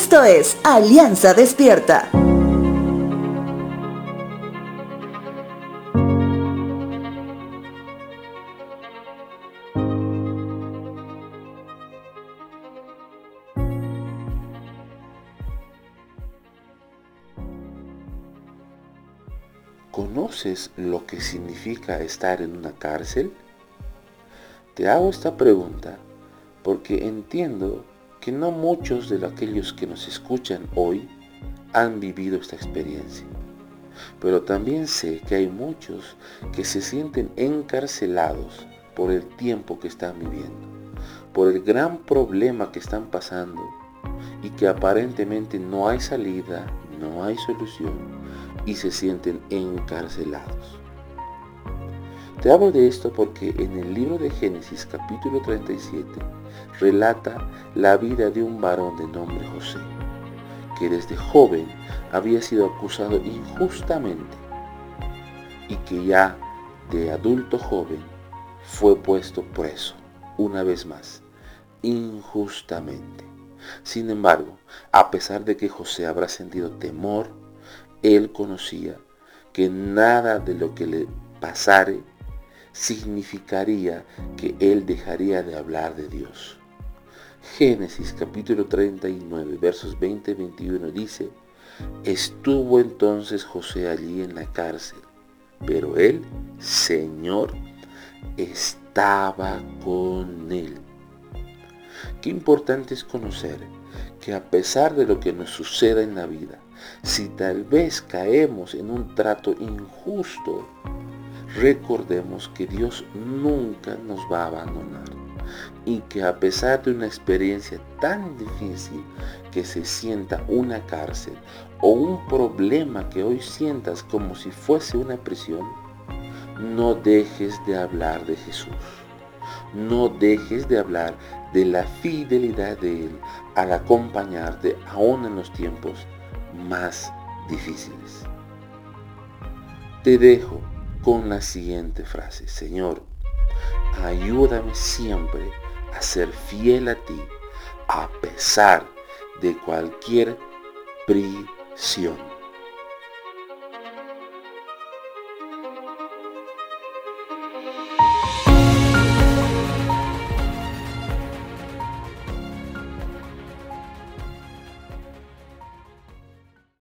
Esto es Alianza Despierta. ¿Conoces lo que significa estar en una cárcel? Te hago esta pregunta porque entiendo no muchos de aquellos que nos escuchan hoy han vivido esta experiencia. Pero también sé que hay muchos que se sienten encarcelados por el tiempo que están viviendo, por el gran problema que están pasando y que aparentemente no hay salida, no hay solución y se sienten encarcelados. Te hablo de esto porque en el libro de Génesis capítulo 37 relata la vida de un varón de nombre José, que desde joven había sido acusado injustamente y que ya de adulto joven fue puesto preso una vez más, injustamente. Sin embargo, a pesar de que José habrá sentido temor, él conocía que nada de lo que le pasare significaría que él dejaría de hablar de Dios. Génesis capítulo 39 versos 20 y 21 dice, estuvo entonces José allí en la cárcel, pero él, Señor, estaba con él. Qué importante es conocer que a pesar de lo que nos suceda en la vida, si tal vez caemos en un trato injusto, recordemos que Dios nunca nos va a abandonar y que a pesar de una experiencia tan difícil que se sienta una cárcel o un problema que hoy sientas como si fuese una prisión, no dejes de hablar de Jesús. No dejes de hablar de la fidelidad de Él al acompañarte aún en los tiempos más difíciles. Te dejo con la siguiente frase. Señor, ayúdame siempre a ser fiel a ti a pesar de cualquier prisión.